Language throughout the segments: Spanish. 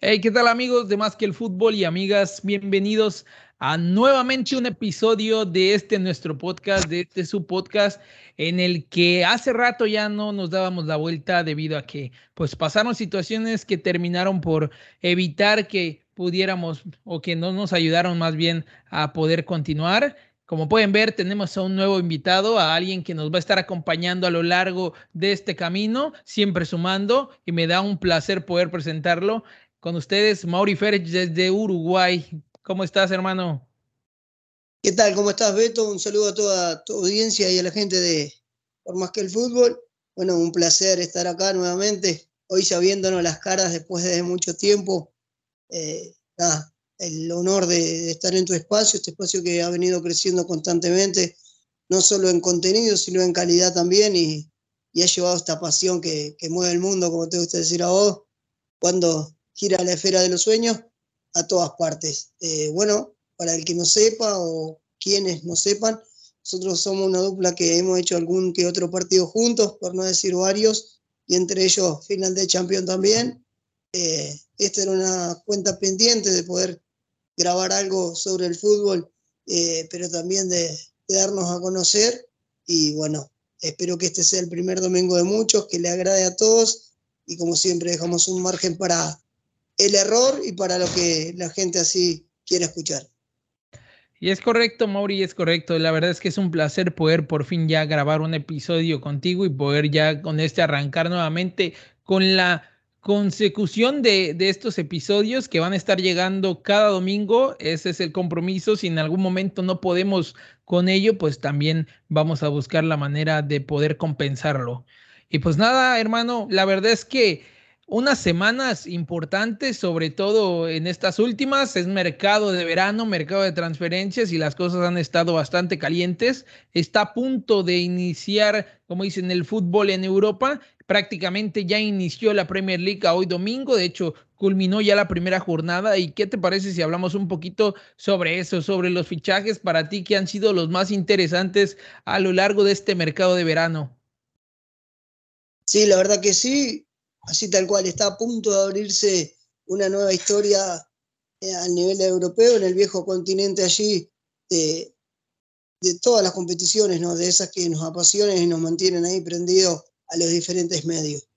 Hey, ¿qué tal amigos de Más que el Fútbol y amigas? Bienvenidos a nuevamente un episodio de este nuestro podcast, de este su podcast, en el que hace rato ya no nos dábamos la vuelta debido a que pues pasaron situaciones que terminaron por evitar que pudiéramos o que no nos ayudaron más bien a poder continuar. Como pueden ver, tenemos a un nuevo invitado, a alguien que nos va a estar acompañando a lo largo de este camino, siempre sumando, y me da un placer poder presentarlo. Con ustedes, Mauri Férez desde Uruguay. ¿Cómo estás, hermano? ¿Qué tal? ¿Cómo estás, Beto? Un saludo a toda tu audiencia y a la gente de Por Más que el Fútbol. Bueno, un placer estar acá nuevamente, hoy ya viéndonos las caras después de mucho tiempo. Eh, nada, el honor de, estar en tu espacio, este espacio que ha venido creciendo constantemente, no solo en contenido, sino en calidad también, y, y ha llevado esta pasión que, que, mueve el mundo, como te gusta decir a vos, cuando gira la esfera de los sueños a todas partes. Eh, bueno, para el que no sepa o quienes no sepan, nosotros somos una dupla que hemos hecho algún que otro partido juntos, por no decir varios, y entre ellos final de Champions también. Eh, esta era una cuenta pendiente de poder grabar algo sobre el fútbol, eh, pero también de, de, darnos a conocer. Y bueno, espero que este sea el primer domingo de muchos, que le agrade a todos. Y como siempre, dejamos un margen para el error y para lo que la gente así quiere escuchar. Y es correcto, Mauri, es correcto. La verdad es que es un placer poder por fin ya grabar un episodio contigo y poder ya con este arrancar nuevamente con la consecución de, de, estos episodios que van a estar llegando cada domingo. Ese es el compromiso. Si en algún momento no podemos con ello, pues también vamos a buscar la manera de poder compensarlo. Y pues nada, hermano, la verdad es que unas semanas importantes, sobre todo en estas últimas, es mercado de verano, mercado de transferencias y las cosas han estado bastante calientes. Está a punto de iniciar, como dicen, el fútbol en Europa. Prácticamente ya inició la Premier League hoy domingo, de hecho culminó ya la primera jornada. ¿Y qué te parece si hablamos un poquito sobre eso, sobre los fichajes para ti que han sido los más interesantes a lo largo de este mercado de verano? Sí, la verdad que sí así tal cual, está a punto de abrirse una nueva historia eh, a nivel europeo, en el viejo continente allí, de, todas las competiciones, ¿no? de esas que nos apasionan y nos mantienen ahí prendidos a los diferentes medios.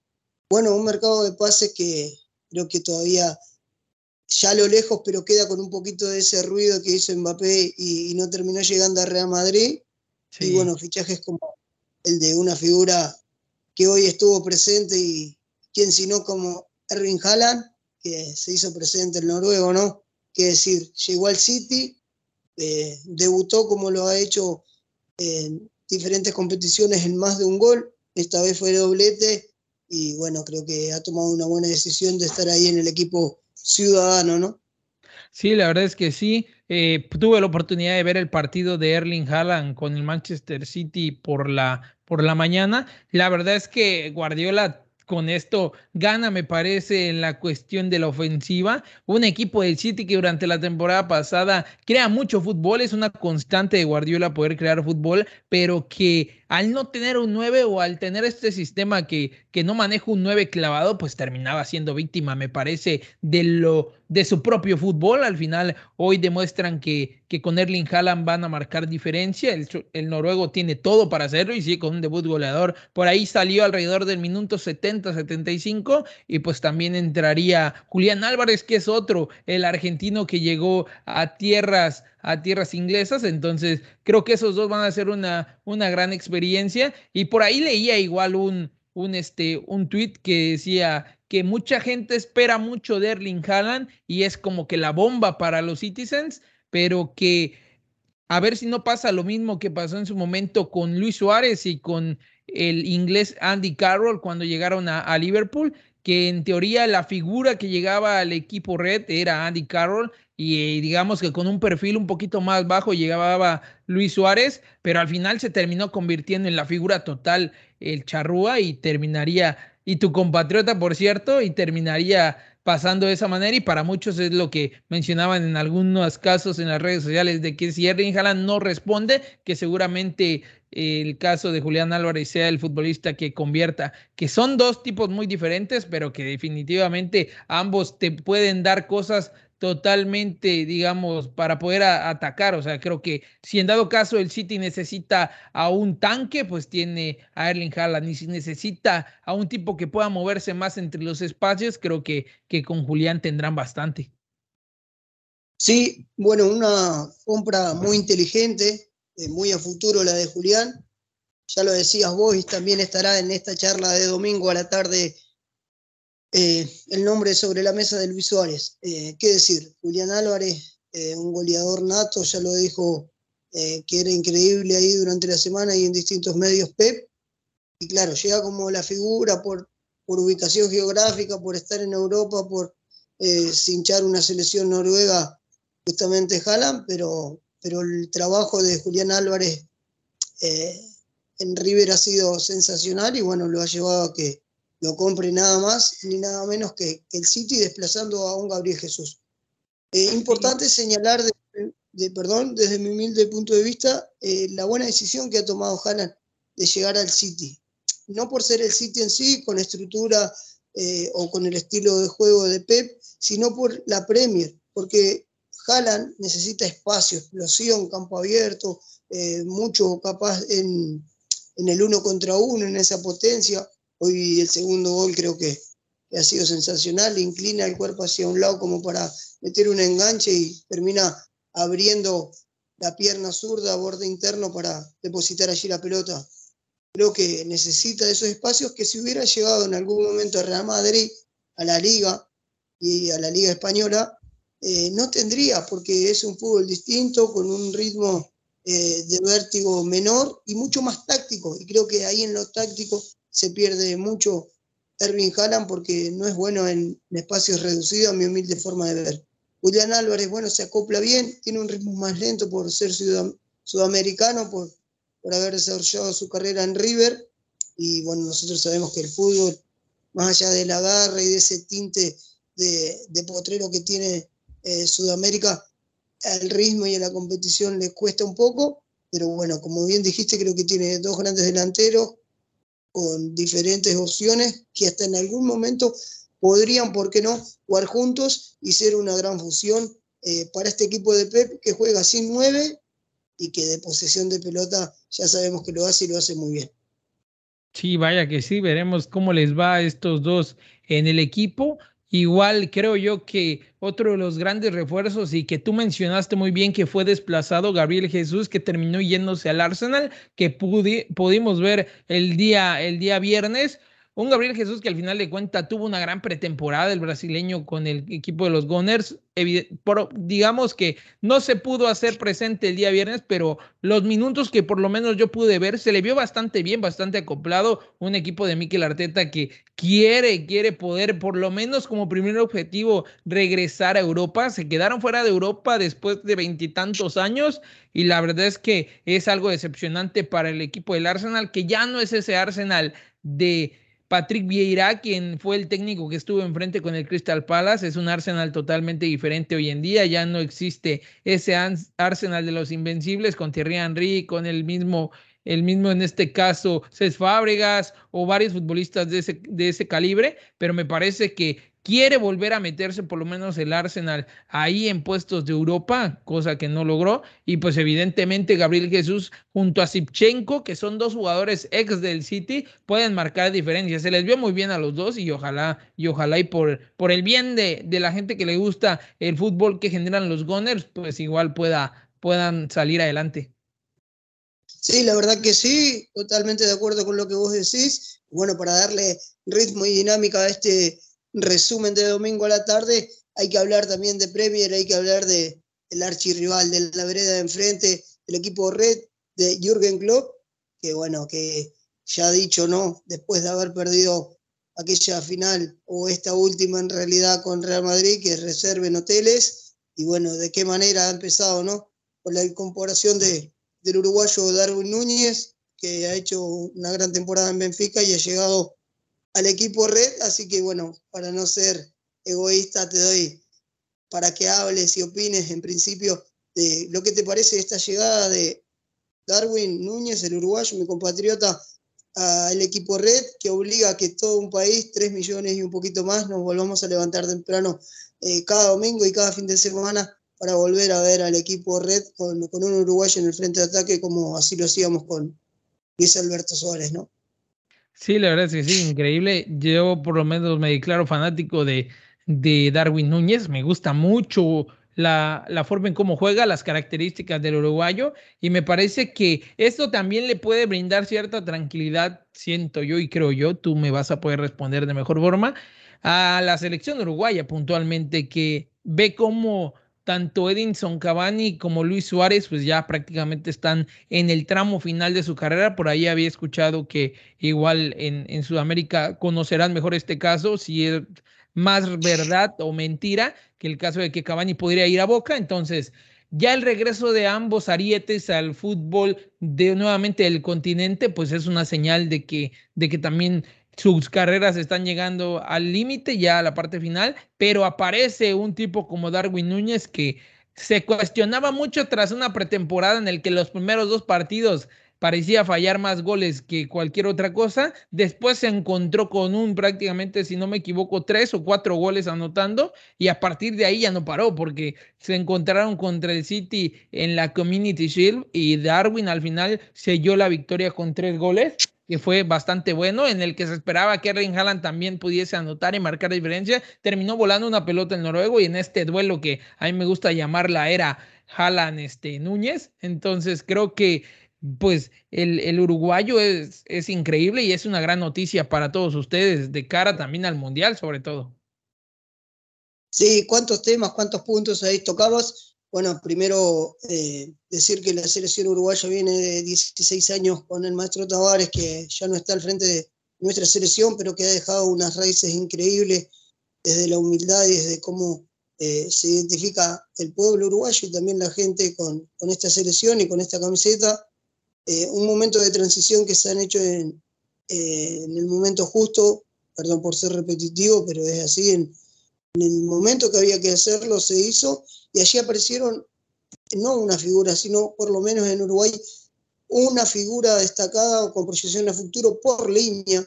Bueno, un mercado de pases que creo que todavía ya a lo lejos, pero queda con un poquito de ese ruido que hizo Mbappé y, no terminó llegando a Real Madrid. Y bueno, fichajes como el de una figura que hoy estuvo presente y, quien sino como Erwin Haaland, que se hizo presente el noruego, ¿no? Que decir, llegó al City, eh, debutó como lo ha hecho en diferentes competiciones en más de un gol, esta vez fue doblete y bueno, creo que ha tomado una buena decisión de estar ahí en el equipo ciudadano, ¿no? Sí, la verdad es que sí. Eh, tuve la oportunidad de ver el partido de Erling Haaland con el Manchester City por la, por la mañana. La verdad es que Guardiola con esto gana, me parece, en la cuestión de la ofensiva. Un equipo del City que durante la temporada pasada crea mucho fútbol, es una constante de Guardiola poder crear fútbol, pero que al no tener un 9 o al tener este sistema que, que no maneja un 9 clavado, pues terminaba siendo víctima, me parece, de lo de su propio fútbol. Al final, hoy demuestran que, que con Erling Haaland van a marcar diferencia. El, el, noruego tiene todo para hacerlo y sí, con un debut goleador. Por ahí salió alrededor del minuto 70-75 y pues también entraría Julián Álvarez, que es otro, el argentino que llegó a tierras a tierras inglesas. Entonces, creo que esos dos van a ser una, una gran experiencia. Y por ahí leía igual un, un, este, un tweet que decía que mucha gente espera mucho de Erling Haaland y es como que la bomba para los Citizens, pero que a ver si no pasa lo mismo que pasó en su momento con Luis Suárez y con el inglés Andy Carroll cuando llegaron a, a Liverpool, que en teoría la figura que llegaba al equipo red era Andy Carroll y digamos que con un perfil un poquito más bajo llegaba Luis Suárez, pero al final se terminó convirtiendo en la figura total el charrúa y terminaría, y tu compatriota por cierto, y terminaría pasando de esa manera y para muchos es lo que mencionaban en algunos casos en las redes sociales de que si Erling Haaland no responde, que seguramente el caso de Julián Álvarez sea el futbolista que convierta, que son dos tipos muy diferentes, pero que definitivamente ambos te pueden dar cosas totalmente, digamos, para poder atacar. O sea, creo que si en dado caso el City necesita a un tanque, pues tiene a Erling Haaland. Y si necesita a un tipo que pueda moverse más entre los espacios, creo que, que con Julián tendrán bastante. Sí, bueno, una compra muy inteligente, eh, muy a futuro la de Julián. Ya lo decías vos y también estará en esta charla de domingo a la tarde eh, el nombre sobre la mesa de Luis Suárez. Eh, ¿Qué decir? Julián Álvarez, eh, un goleador nato, ya lo dijo que era increíble ahí durante la semana y en distintos medios Pep. Y claro, llega como la figura por, por ubicación geográfica, por estar en Europa, por cinchar una selección noruega, justamente Haaland, pero, pero el trabajo de Julián Álvarez en River ha sido sensacional y bueno, lo ha llevado a que no compre nada más ni nada menos que, el City desplazando a un Gabriel Jesús. Eh, importante señalar, de, perdón, desde mi humilde punto de vista, eh, la buena decisión que ha tomado Haaland de llegar al City. No por ser el City en sí, con estructura eh, o con el estilo de juego de Pep, sino por la Premier, porque Haaland necesita espacio, explosión, campo abierto, mucho capaz en, en el uno contra uno, en esa potencia Hoy el segundo gol creo que ha sido sensacional, inclina el cuerpo hacia un lado como para meter un enganche y termina abriendo la pierna zurda borde interno para depositar allí la pelota. Creo que necesita de esos espacios que si hubiera llegado en algún momento a Real Madrid, a la Liga y a la Liga Española, eh, no tendría, porque es un fútbol distinto, con un ritmo eh, de vértigo menor y mucho más táctico. Y creo que ahí en lo táctico se pierde mucho Erwin Haaland porque no es bueno en, espacios reducidos, a mi humilde forma de ver. Julián Álvarez, bueno, se acopla bien, tiene un ritmo más lento por ser sudamericano, por, por haber desarrollado su carrera en River. Y bueno, nosotros sabemos que el fútbol, más allá de la garra y de ese tinte de, potrero que tiene eh, Sudamérica, al ritmo y a la competición le cuesta un poco, pero bueno, como bien dijiste, creo que tiene dos grandes delanteros, con diferentes opciones que hasta en algún momento podrían, ¿por qué no?, jugar juntos y ser una gran fusión eh, para este equipo de Pep que juega sin nueve y que de posesión de pelota ya sabemos que lo hace y lo hace muy bien. Sí, vaya que sí, veremos cómo les va a estos dos en el equipo. Igual creo yo que otro de los grandes refuerzos y que tú mencionaste muy bien que fue desplazado Gabriel Jesús que terminó yéndose al Arsenal, que pudimos ver el día, el día viernes, un Gabriel Jesús que al final de cuentas tuvo una gran pretemporada, el brasileño con el equipo de los Gunners. digamos que no se pudo hacer presente el día viernes, pero los minutos que por lo menos yo pude ver, se le vio bastante bien, bastante acoplado. Un equipo de Mikel Arteta que quiere, quiere poder, por lo menos como primer objetivo, regresar a Europa. Se quedaron fuera de Europa después de veintitantos años y la verdad es que es algo decepcionante para el equipo del Arsenal, que ya no es ese Arsenal de Patrick Vieira, quien fue el técnico que estuvo enfrente con el Crystal Palace, es un Arsenal totalmente diferente hoy en día. Ya no existe ese Arsenal de los invencibles con Thierry Henry, con el mismo, el mismo en este caso Cés Fábregas o varios futbolistas de ese, de ese calibre, pero me parece que quiere volver a meterse por lo menos el Arsenal ahí en puestos de Europa, cosa que no logró. Y pues evidentemente Gabriel Jesús junto a Sipchenko, que son dos jugadores ex del City, pueden marcar diferencias. Se les vio muy bien a los dos y ojalá, y ojalá y por, por el bien de, de la gente que le gusta el fútbol que generan los Gunners, pues igual pueda, puedan salir adelante. Sí, la verdad que sí, totalmente de acuerdo con lo que vos decís. Bueno, para darle ritmo y dinámica a este resumen de domingo a la tarde, hay que hablar también de Premier, hay que hablar de el archirrival de la vereda de enfrente, el equipo red de Jürgen Klopp, que bueno, que ya ha dicho, ¿no? Después de haber perdido aquella final o esta última en realidad con Real Madrid, que reserven hoteles, y bueno, de qué manera ha empezado, ¿no? Con la incorporación de, del uruguayo Darwin Núñez, que ha hecho una gran temporada en Benfica y ha llegado al equipo red, así que bueno, para no ser egoísta, te doy para que hables y opines en principio de lo que te parece esta llegada de Darwin Núñez, el uruguayo, mi compatriota, al equipo Red, que obliga a que todo un país, 3 millones y un poquito más, nos volvamos a levantar temprano eh, cada domingo y cada fin de semana para volver a ver al equipo Red con, un uruguayo en el frente de ataque, como así lo hacíamos con Luis Alberto Suárez, ¿no? Sí, la verdad es que sí, increíble. Yo por lo menos me declaro fanático de, de Darwin Núñez, me gusta mucho la, la, forma en cómo juega, las características del uruguayo y me parece que esto también le puede brindar cierta tranquilidad, siento yo y creo yo, tú me vas a poder responder de mejor forma, a la selección uruguaya puntualmente que ve cómo tanto Edinson Cavani como Luis Suárez pues ya prácticamente están en el tramo final de su carrera. Por ahí había escuchado que igual en, Sudamérica conocerán mejor este caso, si es más verdad o mentira que el caso de que Cavani podría ir a Boca. Entonces, ya el regreso de ambos arietes al fútbol de nuevamente del continente, pues es una señal de que, de que también sus carreras están llegando al límite, ya a la parte final, pero aparece un tipo como Darwin Núñez que se cuestionaba mucho tras una pretemporada en el que los primeros dos partidos parecía fallar más goles que cualquier otra cosa. Después se encontró con un prácticamente, si no me equivoco, tres o cuatro goles anotando y a partir de ahí ya no paró porque se encontraron contra el City en la Community Shield y Darwin al final selló la victoria con tres goles que fue bastante bueno, en el que se esperaba que Erling Haaland también pudiese anotar y marcar diferencia. Terminó volando una pelota en noruego y en este duelo que a mí me gusta llamar la era Haaland este, Núñez. Entonces creo que pues el, uruguayo es, es, increíble y es una gran noticia para todos ustedes, de cara también al Mundial sobre todo. Sí, ¿cuántos temas, cuántos puntos ahí tocabas? Bueno, primero eh, decir que la selección uruguaya viene de 16 años con el maestro Tavares, que ya no está al frente de nuestra selección, pero que ha dejado unas raíces increíbles desde la humildad y desde cómo eh, se identifica el pueblo uruguayo y también la gente con, con esta selección y con esta camiseta. Eh, un momento de transición que se han hecho en, eh, en, el momento justo, perdón por ser repetitivo, pero es así, en, el momento que había que hacerlo se hizo y allí aparecieron no una figura, sino por lo menos en Uruguay una figura destacada con proyección a futuro por línea.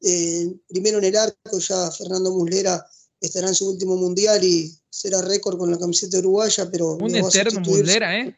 Eh, primero en el arco, ya Fernando Muslera estará en su último mundial y será récord con la camiseta uruguaya, pero... Un eterno Muslera, ¿eh?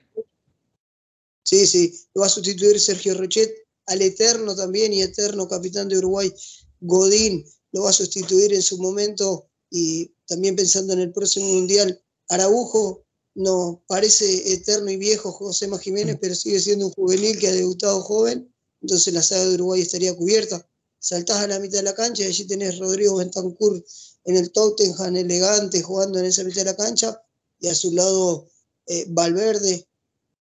Sí, sí, lo va a sustituir Sergio Rochet, al eterno también y eterno capitán de Uruguay, Godín, lo va a sustituir en su momento y también pensando en el próximo mundial, Araujo no parece eterno y viejo José Jiménez, pero sigue siendo un juvenil que ha debutado joven, entonces la saga de Uruguay estaría cubierta. Saltás a la mitad de la cancha y allí tenés Rodrigo Bentancur en el Tottenham elegante jugando en esa mitad de la cancha y a su lado eh, Valverde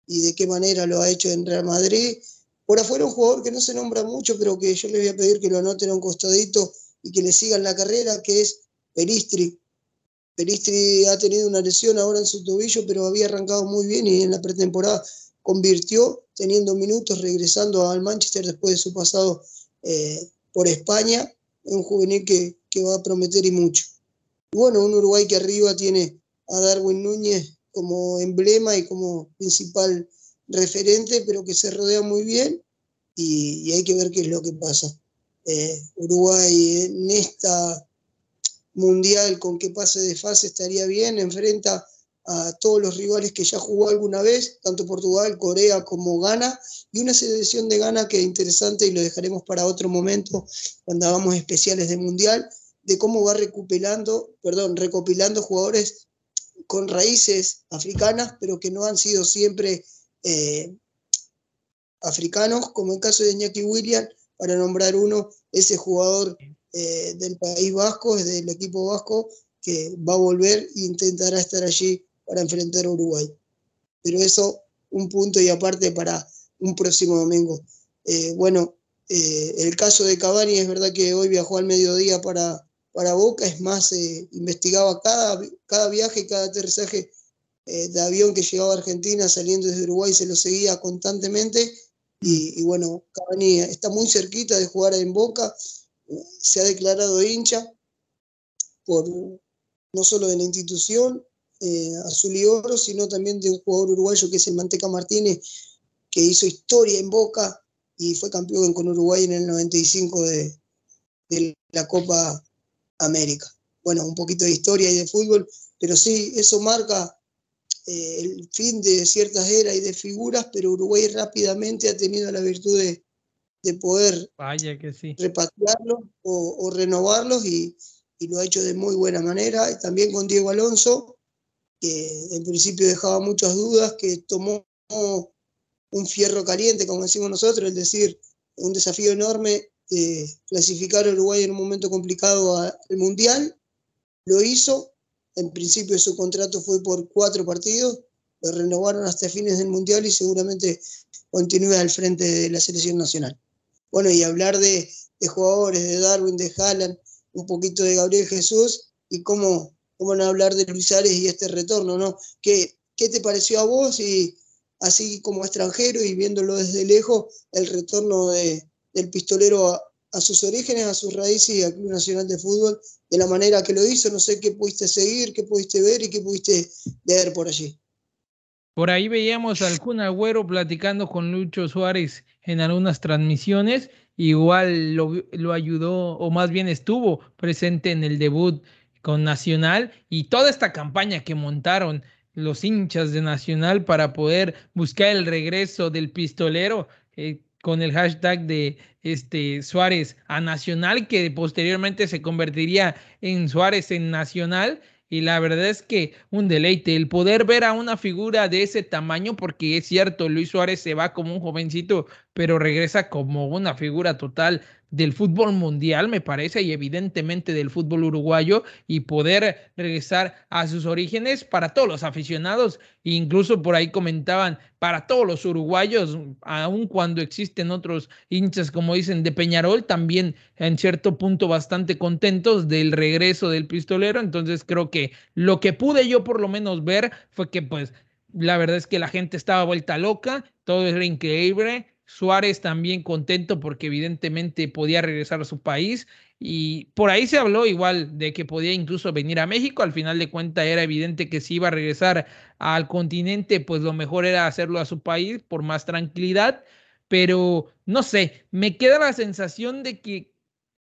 y de qué manera lo ha hecho en Real Madrid. Por afuera un jugador que no se nombra mucho, pero que yo les voy a pedir que lo anoten a un costadito y que le sigan la carrera, que es Peristri. Peristri ha tenido una lesión ahora en su tobillo, pero había arrancado muy bien y en la pretemporada convirtió, teniendo minutos, regresando al Manchester después de su pasado eh, por España. Es un juvenil que, que va a prometer y mucho. bueno, un Uruguay que arriba tiene a Darwin Núñez como emblema y como principal referente, pero que se rodea muy bien y, hay que ver qué es lo que pasa. Eh, Uruguay en esta mundial con que pase de fase estaría bien, enfrenta a todos los rivales que ya jugó alguna vez, tanto Portugal, Corea como Ghana, y una selección de Ghana que es interesante y lo dejaremos para otro momento cuando hagamos especiales de mundial, de cómo va recuperando, perdón, recopilando jugadores con raíces africanas, pero que no han sido siempre eh, africanos, como el caso de Iñaki William, para nombrar uno, ese jugador eh, del País Vasco, es del equipo vasco, que va a volver e intentará estar allí para enfrentar a Uruguay. Pero eso, un punto y aparte para un próximo domingo. Eh, bueno, el caso de Cavani es verdad que hoy viajó al mediodía para, para Boca, es más, eh, investigaba cada, cada viaje, cada aterrizaje eh, de avión que llegaba a Argentina saliendo desde Uruguay, se lo seguía constantemente. Y, bueno, Cavani está muy cerquita de jugar en Boca, se ha declarado hincha por, no solo de la institución eh, azul y oro, sino también de un jugador uruguayo que es el Manteca Martínez, que hizo historia en Boca y fue campeón con Uruguay en el 95 de, de la Copa América. Bueno, un poquito de historia y de fútbol, pero sí, eso marca eh, el fin de ciertas eras y de figuras, pero Uruguay rápidamente ha tenido la virtud de, poder Vaya que sí. repatriarlos o, renovarlos y, lo ha hecho de muy buena manera. Y también con Diego Alonso, que en principio dejaba muchas dudas, que tomó un fierro caliente, como decimos nosotros, es decir, un desafío enorme clasificar a Uruguay en un momento complicado al Mundial. Lo hizo, en principio su contrato fue por cuatro partidos, lo renovaron hasta fines del Mundial y seguramente continúa al frente de la selección nacional. Bueno, y hablar de, jugadores, de Darwin, de Haaland, un poquito de Gabriel Jesús y cómo, cómo no hablar de Luis Ares y este retorno, ¿no? ¿Qué, ¿Qué te pareció a vos y así como extranjero y viéndolo desde lejos, el retorno de, del pistolero a, a sus orígenes, a sus raíces y al Club Nacional de Fútbol de la manera que lo hizo. No sé qué pudiste seguir, qué pudiste ver y qué pudiste leer por allí. Por ahí veíamos al Kun Agüero platicando con Lucho Suárez en algunas transmisiones. Igual lo, lo, ayudó, o más bien estuvo presente en el debut con Nacional y toda esta campaña que montaron los hinchas de Nacional para poder buscar el regreso del pistolero. Eh, con el hashtag de este Suárez a Nacional, que posteriormente se convertiría en Suárez en Nacional. Y la verdad es que un deleite el poder ver a una figura de ese tamaño, porque es cierto, Luis Suárez se va como un jovencito, pero regresa como una figura total del fútbol mundial, me parece, y evidentemente del fútbol uruguayo, y poder regresar a sus orígenes para todos los aficionados, incluso por ahí comentaban, para todos los uruguayos, aun cuando existen otros hinchas, como dicen, de Peñarol, también en cierto punto bastante contentos del regreso del pistolero, entonces creo que lo que pude yo por lo menos ver fue que pues la verdad es que la gente estaba vuelta loca, todo era increíble, Suárez también contento porque evidentemente podía regresar a su país y por ahí se habló igual de que podía incluso venir a México. Al final de cuentas era evidente que si iba a regresar al continente, pues lo mejor era hacerlo a su país por más tranquilidad. Pero no sé, me queda la sensación de que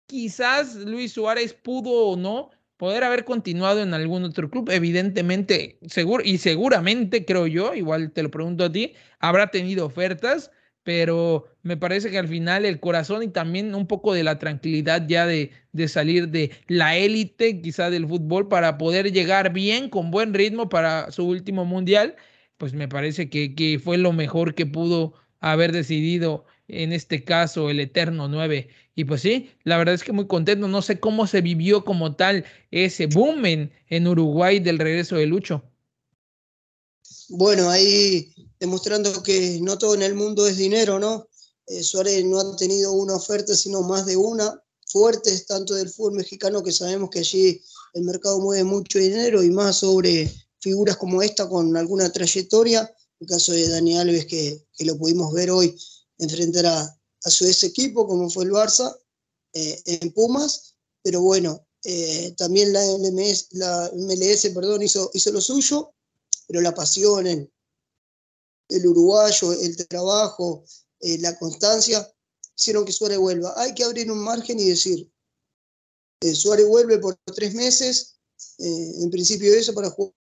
quizás Luis Suárez pudo o no poder haber continuado en algún otro club. Evidentemente, seguro y seguramente creo yo, igual te lo pregunto a ti, habrá tenido ofertas pero me parece que al final el corazón y también un poco de la tranquilidad ya de, de salir de la élite quizá del fútbol para poder llegar bien, con buen ritmo para su último mundial, pues me parece que, que fue lo mejor que pudo haber decidido en este caso el Eterno 9. Y pues sí, la verdad es que muy contento. No sé cómo se vivió como tal ese boom en, en Uruguay del regreso de Lucho. Bueno, ahí demostrando que no todo en el mundo es dinero, ¿no? Eh, Suárez no ha tenido una oferta, sino más de una, fuertes, tanto del fútbol mexicano, que sabemos que allí el mercado mueve mucho dinero, y más sobre figuras como esta con alguna trayectoria, el caso de Dani Alves, que, lo pudimos ver hoy enfrentar a, su ex equipo, como fue el Barça, eh, en Pumas, pero bueno, eh, también la, MLS, la MLS perdón, hizo, hizo lo suyo, pero la pasión, el, el uruguayo, el trabajo, eh, la constancia, hicieron que Suárez vuelva. Hay que abrir un margen y decir, eh, Suárez vuelve por tres meses, eh, en principio eso para jugar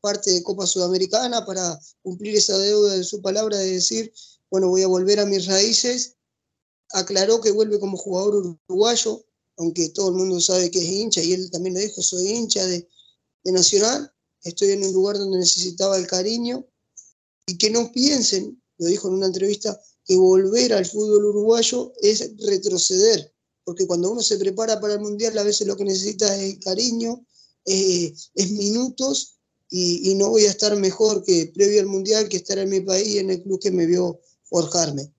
parte de Copa Sudamericana, para cumplir esa deuda de su palabra de decir, bueno, voy a volver a mis raíces. Aclaró que vuelve como jugador uruguayo, aunque todo el mundo sabe que es hincha, y él también lo dijo, soy hincha de, de Nacional, estoy en un lugar donde necesitaba el cariño, y que no piensen, lo dijo en una entrevista, que volver al fútbol uruguayo es retroceder, porque cuando uno se prepara para el Mundial a veces lo que necesita es cariño, es minutos, y, no voy a estar mejor que previo al Mundial que estar en mi país, en el club que me vio forjarme.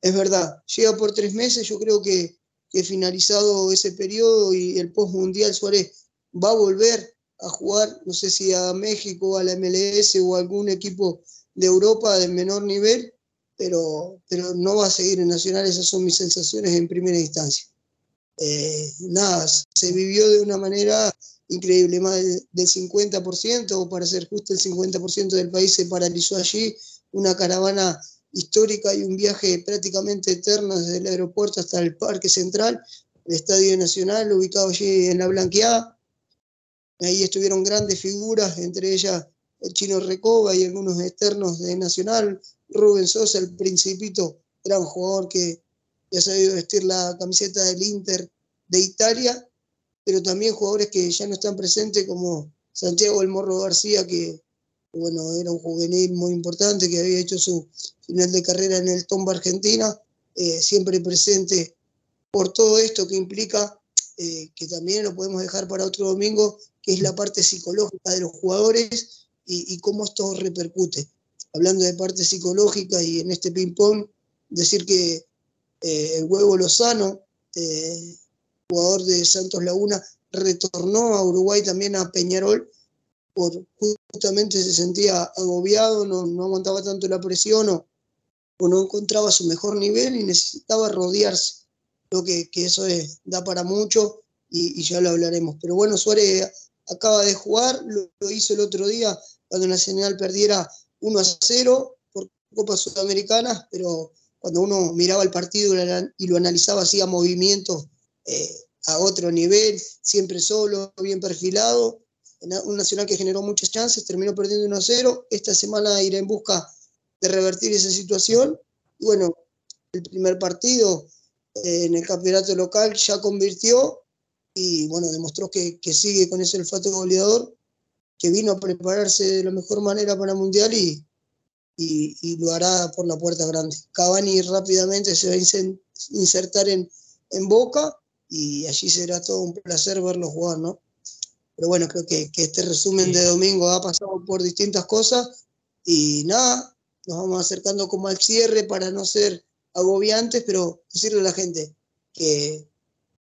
Es verdad, llega por tres meses, yo creo que, que finalizado ese periodo y el post-Mundial Suárez va a volver a jugar, no sé si a México, a la MLS o algún equipo de Europa de menor nivel, pero, pero no va a seguir en Nacional, esas son mis sensaciones en primera instancia. Eh, nada, se vivió de una manera increíble, más del 50%, o para ser justo el 50% del país se paralizó allí, una caravana histórica y un viaje prácticamente eterno desde el aeropuerto hasta el Parque Central, el Estadio Nacional, ubicado allí en la Blanqueada. Ahí estuvieron grandes figuras, entre ellas el chino Recoba y algunos externos de Nacional, Rubén Sosa, el principito, gran jugador que ya sabido vestir la camiseta del Inter de Italia, pero también jugadores que ya no están presentes como Santiago El Morro García, que bueno, era un juvenil muy importante que había hecho su final de carrera en el Tomba Argentina, eh, siempre presente por todo esto que implica, eh, que también lo podemos dejar para otro domingo, que es la parte psicológica de los jugadores y, cómo esto repercute. Hablando de parte psicológica y en este ping-pong, decir que eh, el huevo Lozano, jugador de Santos Laguna, retornó a Uruguay también a Peñarol, por justamente se sentía agobiado, no, no aguantaba tanto la presión o, no encontraba su mejor nivel y necesitaba rodearse. Creo que, que eso da para mucho y, ya lo hablaremos. Pero bueno, Suárez acaba de jugar, lo, hizo el otro día cuando Nacional perdiera 1 a 0 por Copa Sudamericana, pero cuando uno miraba el partido y lo analizaba, hacía movimientos eh, a otro nivel, siempre solo, bien perfilado, un Nacional que generó muchas chances, terminó perdiendo 1 a 0. Esta semana irá en busca de revertir esa situación. Y bueno, el primer partido eh, en el campeonato local ya convirtió y bueno, demostró que, sigue con ese olfato goleador, que vino a prepararse de la mejor manera para el Mundial y, y, lo hará por la puerta grande. Cavani rápidamente se va a insertar en, en Boca y allí será todo un placer verlo jugar, ¿no? Pero bueno, creo que, este resumen de domingo ha pasado por distintas cosas y nada, nos vamos acercando como al cierre para no ser agobiantes, pero decirle a la gente que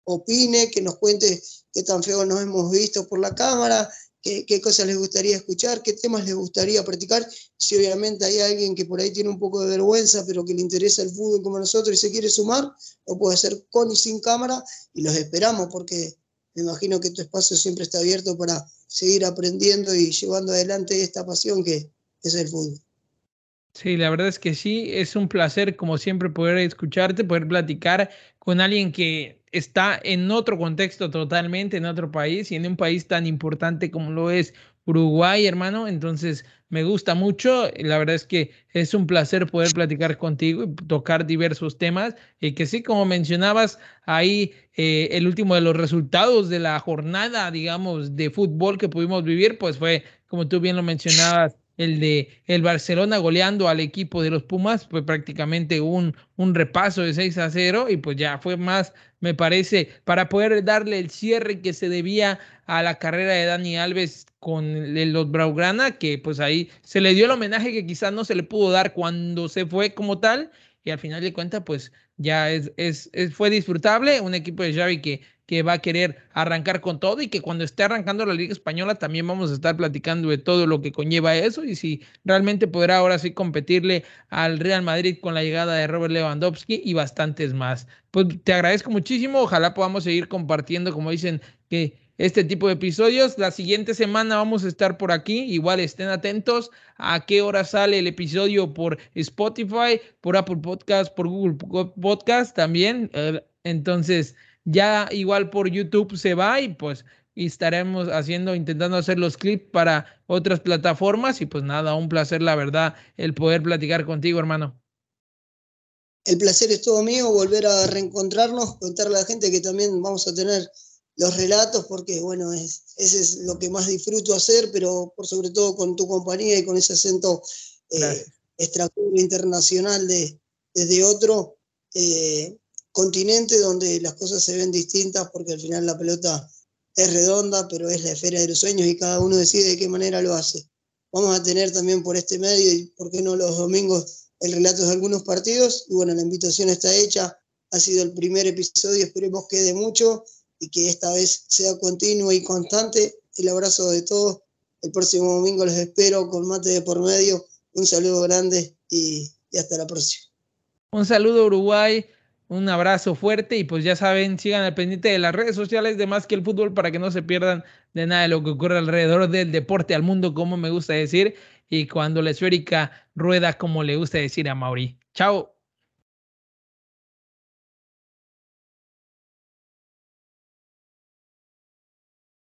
opine, que nos cuente qué tan feo nos hemos visto por la cámara, qué, qué, cosas les gustaría escuchar, qué temas les gustaría practicar. Si obviamente hay alguien que por ahí tiene un poco de vergüenza, pero que le interesa el fútbol como nosotros y se quiere sumar, lo puede hacer con y sin cámara y los esperamos porque me imagino que tu espacio siempre está abierto para seguir aprendiendo y llevando adelante esta pasión que es el fútbol. Sí, la verdad es que sí, es un placer como siempre poder escucharte, poder platicar con alguien que está en otro contexto totalmente, en otro país y en un país tan importante como lo es Uruguay, hermano. Entonces, me gusta mucho. La verdad es que es un placer poder platicar contigo y tocar diversos temas. Y que sí, como mencionabas, ahí eh, el último de los resultados de la jornada, digamos, de fútbol que pudimos vivir, pues fue, como tú bien lo mencionabas, el de el Barcelona goleando al equipo de los Pumas, fue prácticamente un, un repaso de 6 a 0 y pues ya fue más, me parece, para poder darle el cierre que se debía a la carrera de Dani Alves con los Braugrana, que pues ahí se le dio el homenaje que quizás no se le pudo dar cuando se fue como tal y al final de cuentas pues ya es, es, fue disfrutable, un equipo de Xavi que que va a querer arrancar con todo y que cuando esté arrancando la Liga Española también vamos a estar platicando de todo lo que conlleva eso y si realmente podrá ahora sí competirle al Real Madrid con la llegada de Robert Lewandowski y bastantes más. Pues te agradezco muchísimo, ojalá podamos seguir compartiendo, como dicen, que este tipo de episodios. La siguiente semana vamos a estar por aquí. Igual estén atentos a qué hora sale el episodio por Spotify, por Apple Podcast, por Google Podcast también. Eh, entonces, ya igual por YouTube se va y pues estaremos haciendo, intentando hacer los clips para otras plataformas y pues nada, un placer la verdad el poder platicar contigo, hermano. El placer es todo mío, volver a reencontrarnos, contarle a la gente que también vamos a tener los relatos, porque bueno, es, ese es lo que más disfruto hacer, pero por sobre todo con tu compañía y con ese acento eh, internacional de, desde otro, eh, continente donde las cosas se ven distintas porque al final la pelota es redonda, pero es la esfera de los sueños y cada uno decide de qué manera lo hace. Vamos a tener también por este medio y, ¿por qué no los domingos, el relato de algunos partidos? Y bueno, la invitación está hecha, ha sido el primer episodio, esperemos que de mucho y que esta vez sea continuo y constante. El abrazo de todos. El próximo domingo los espero con mate de por medio. Un saludo grande y, y hasta la próxima. Un saludo Uruguay. Un abrazo fuerte y pues ya saben, sigan al pendiente de las redes sociales de Más que el Fútbol para que no se pierdan de nada de lo que ocurre alrededor del deporte al mundo, como me gusta decir, y cuando la esférica rueda, como le gusta decir a Mauri. Chao.